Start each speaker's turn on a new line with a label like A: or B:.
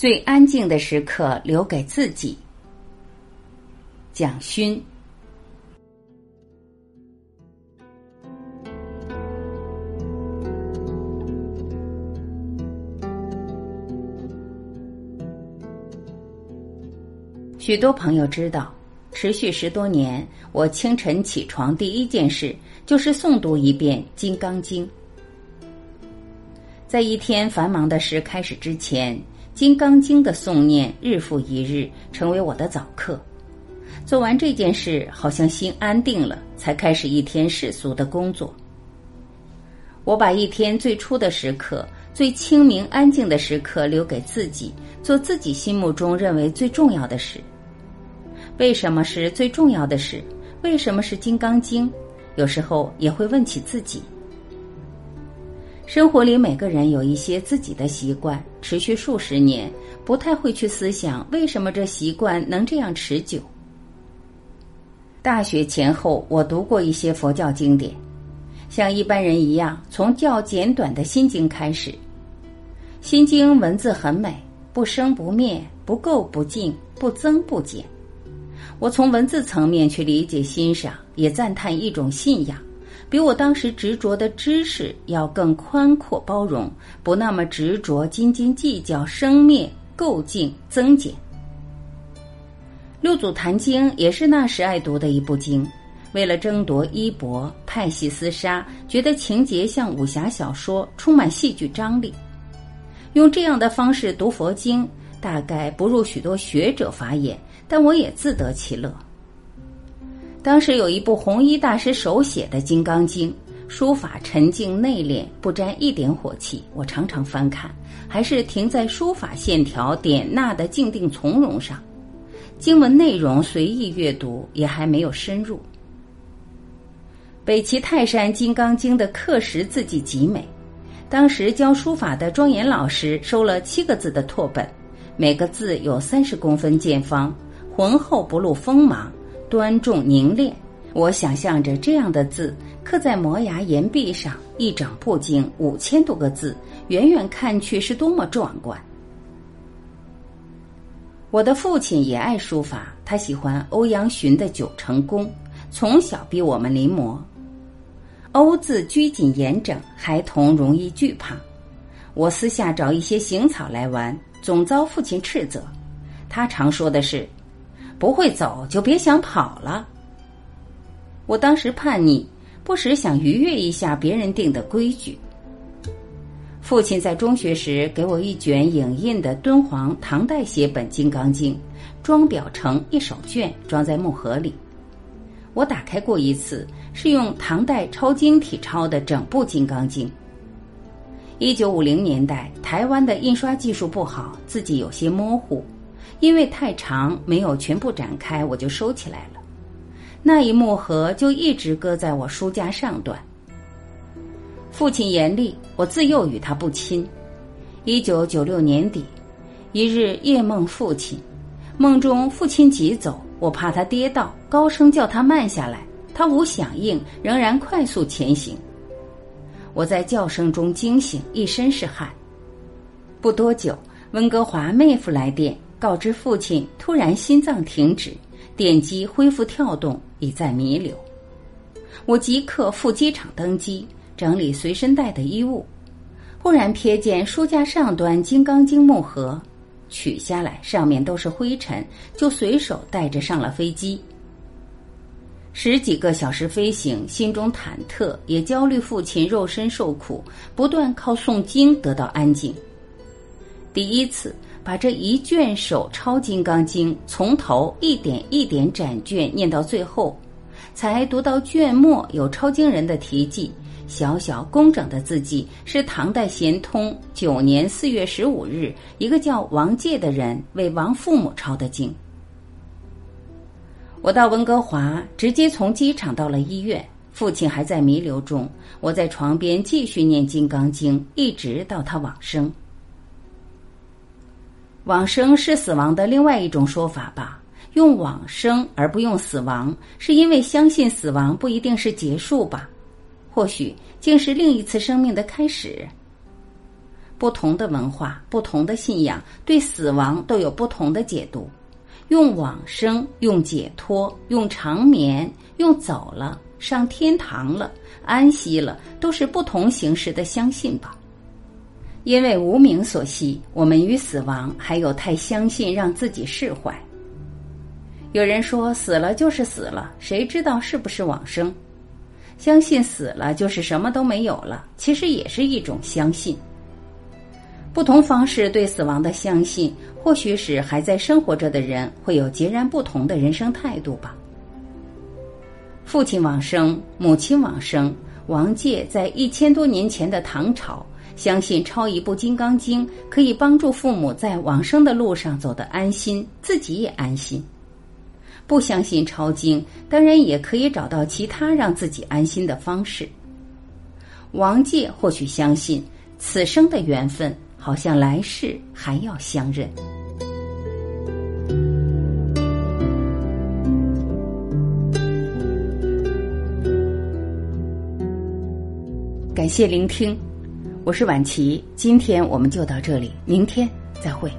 A: 最安静的时刻留给自己。蒋勋。许多朋友知道，持续十多年，我清晨起床第一件事就是诵读一遍《金刚经》。在一天繁忙的事开始之前，《金刚经》的诵念日复一日，成为我的早课。做完这件事，好像心安定了，才开始一天世俗的工作。我把一天最初的时刻、最清明安静的时刻留给自己，做自己心目中认为最重要的事。为什么是最重要的事？为什么是《金刚经》？有时候也会问起自己。生活里每个人有一些自己的习惯，持续数十年，不太会去思想为什么这习惯能这样持久。大学前后，我读过一些佛教经典，像一般人一样，从较简短的心经开始。心经文字很美，不生不灭，不垢不净，不增不减。我从文字层面去理解、欣赏，也赞叹一种信仰，比我当时执着的知识要更宽阔包容，不那么执着、斤斤计较生灭、垢净、增减。六祖坛经也是那时爱读的一部经，为了争夺衣钵，派系厮杀，觉得情节像武侠小说，充满戏剧张力。用这样的方式读佛经，大概不入许多学者法眼。但我也自得其乐。当时有一部弘一大师手写的《金刚经》，书法沉静内敛，不沾一点火气。我常常翻看，还是停在书法线条点捺的静定从容上。经文内容随意阅读，也还没有深入。北齐泰山《金刚经》的刻石字迹极美，当时教书法的庄严老师收了七个字的拓本，每个字有三十公分见方。浑厚不露锋芒，端重凝练。我想象着这样的字刻在磨牙岩壁上，一整部经五千多个字，远远看去是多么壮观。我的父亲也爱书法，他喜欢欧阳询的九成宫，从小逼我们临摹。欧字拘谨严整，孩童容易惧怕。我私下找一些行草来玩，总遭父亲斥责。他常说的是。不会走就别想跑了。我当时叛逆，不时想逾越一下别人定的规矩。父亲在中学时给我一卷影印的敦煌唐代写本《金刚经》，装裱成一手卷，装在木盒里。我打开过一次，是用唐代抄经体抄的整部《金刚经》。一九五零年代，台湾的印刷技术不好，字迹有些模糊。因为太长，没有全部展开，我就收起来了。那一木盒就一直搁在我书架上端。父亲严厉，我自幼与他不亲。一九九六年底，一日夜梦父亲，梦中父亲急走，我怕他跌倒，高声叫他慢下来，他无响应，仍然快速前行。我在叫声中惊醒，一身是汗。不多久，温哥华妹夫来电。告知父亲突然心脏停止，电机恢复跳动，已在弥留。我即刻赴机场登机，整理随身带的衣物。忽然瞥见书架上端《金刚经》木盒，取下来，上面都是灰尘，就随手带着上了飞机。十几个小时飞行，心中忐忑，也焦虑。父亲肉身受苦，不断靠诵经得到安静。第一次。把这一卷手抄《金刚经》，从头一点一点展卷念到最后，才读到卷末有抄经人的题记，小小工整的字迹是唐代咸通九年四月十五日，一个叫王介的人为王父母抄的经。我到温哥华，直接从机场到了医院，父亲还在弥留中，我在床边继续念《金刚经》，一直到他往生。往生是死亡的另外一种说法吧？用往生而不用死亡，是因为相信死亡不一定是结束吧？或许竟是另一次生命的开始。不同的文化、不同的信仰，对死亡都有不同的解读。用往生、用解脱、用长眠、用走了、上天堂了、安息了，都是不同形式的相信吧。因为无名所系，我们与死亡还有太相信，让自己释怀。有人说死了就是死了，谁知道是不是往生？相信死了就是什么都没有了，其实也是一种相信。不同方式对死亡的相信，或许使还在生活着的人会有截然不同的人生态度吧。父亲往生，母亲往生，王介在一千多年前的唐朝，相信抄一部《金刚经》可以帮助父母在往生的路上走得安心，自己也安心。不相信抄经，当然也可以找到其他让自己安心的方式。王介或许相信此生的缘分。好像来世还要相认。感谢聆听，我是婉琪，今天我们就到这里，明天再会。